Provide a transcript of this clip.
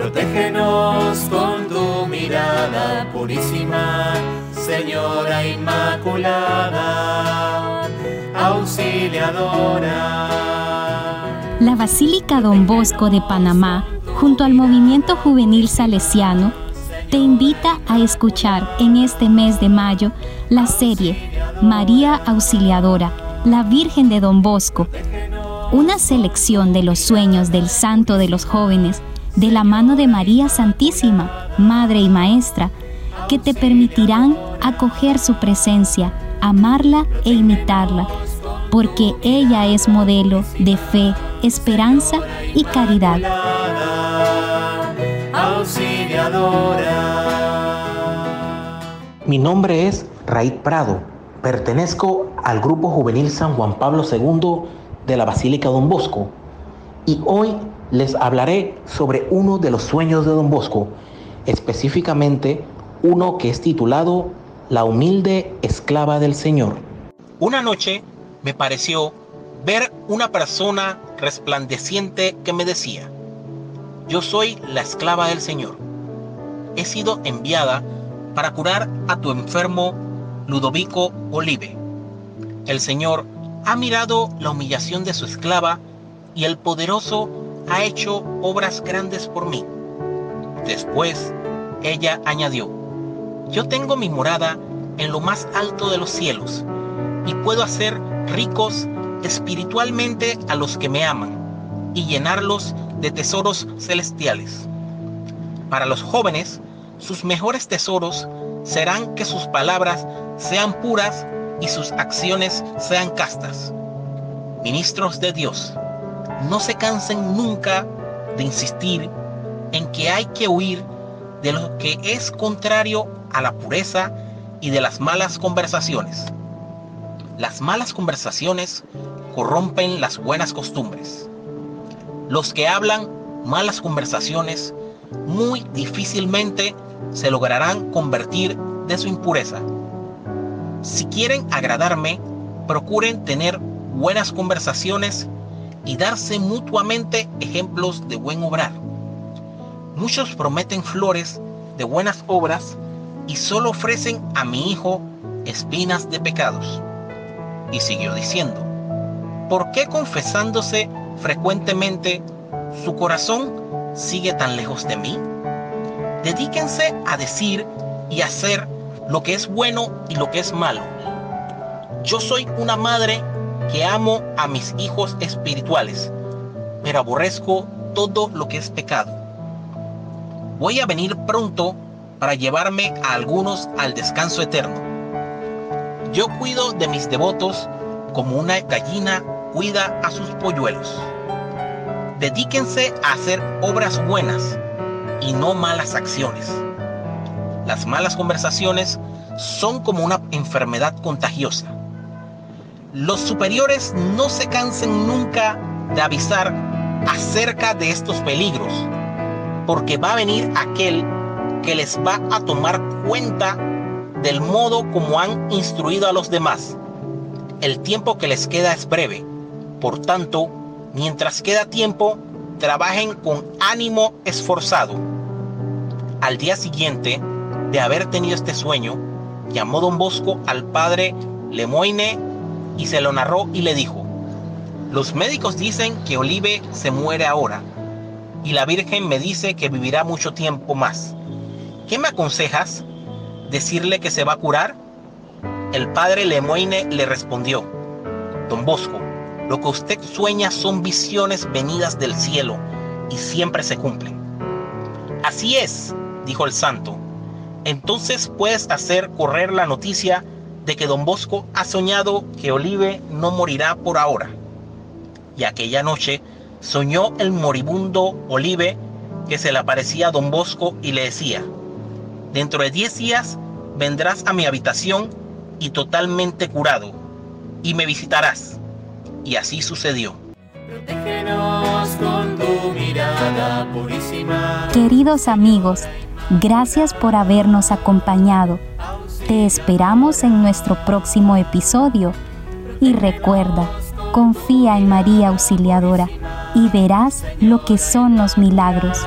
Protégenos con tu mirada purísima, Señora Inmaculada, auxiliadora. La Basílica Don Bosco de Panamá, junto al movimiento juvenil salesiano, te invita a escuchar en este mes de mayo la serie María Auxiliadora, la Virgen de Don Bosco, una selección de los sueños del Santo de los jóvenes de la mano de María Santísima, Madre y Maestra, que te permitirán acoger su presencia, amarla e imitarla, porque ella es modelo de fe, esperanza y caridad. Mi nombre es Raid Prado. Pertenezco al Grupo Juvenil San Juan Pablo II de la Basílica Don Bosco y hoy les hablaré sobre uno de los sueños de Don Bosco, específicamente uno que es titulado La humilde esclava del Señor. Una noche me pareció ver una persona resplandeciente que me decía, yo soy la esclava del Señor. He sido enviada para curar a tu enfermo Ludovico Olive. El Señor ha mirado la humillación de su esclava y el poderoso ha hecho obras grandes por mí. Después, ella añadió, yo tengo mi morada en lo más alto de los cielos y puedo hacer ricos espiritualmente a los que me aman y llenarlos de tesoros celestiales. Para los jóvenes, sus mejores tesoros serán que sus palabras sean puras y sus acciones sean castas. Ministros de Dios, no se cansen nunca de insistir en que hay que huir de lo que es contrario a la pureza y de las malas conversaciones. Las malas conversaciones corrompen las buenas costumbres. Los que hablan malas conversaciones muy difícilmente se lograrán convertir de su impureza. Si quieren agradarme, procuren tener buenas conversaciones y darse mutuamente ejemplos de buen obrar. Muchos prometen flores de buenas obras y solo ofrecen a mi hijo espinas de pecados. Y siguió diciendo, ¿por qué confesándose frecuentemente su corazón sigue tan lejos de mí? Dedíquense a decir y hacer lo que es bueno y lo que es malo. Yo soy una madre que amo a mis hijos espirituales, pero aborrezco todo lo que es pecado. Voy a venir pronto para llevarme a algunos al descanso eterno. Yo cuido de mis devotos como una gallina cuida a sus polluelos. Dedíquense a hacer obras buenas y no malas acciones. Las malas conversaciones son como una enfermedad contagiosa. Los superiores no se cansen nunca de avisar acerca de estos peligros, porque va a venir aquel que les va a tomar cuenta del modo como han instruido a los demás. El tiempo que les queda es breve, por tanto, mientras queda tiempo, trabajen con ánimo esforzado. Al día siguiente de haber tenido este sueño, llamó don Bosco al padre Lemoine y se lo narró y le dijo, los médicos dicen que Olive se muere ahora y la Virgen me dice que vivirá mucho tiempo más. ¿Qué me aconsejas? ¿Decirle que se va a curar? El padre Lemoine le respondió, Don Bosco, lo que usted sueña son visiones venidas del cielo y siempre se cumplen. Así es, dijo el santo. Entonces puedes hacer correr la noticia de que don Bosco ha soñado que Olive no morirá por ahora. Y aquella noche soñó el moribundo Olive que se le aparecía a don Bosco y le decía, dentro de diez días vendrás a mi habitación y totalmente curado, y me visitarás. Y así sucedió. con tu mirada purísima. Queridos amigos, gracias por habernos acompañado. Te esperamos en nuestro próximo episodio y recuerda, confía en María Auxiliadora y verás lo que son los milagros.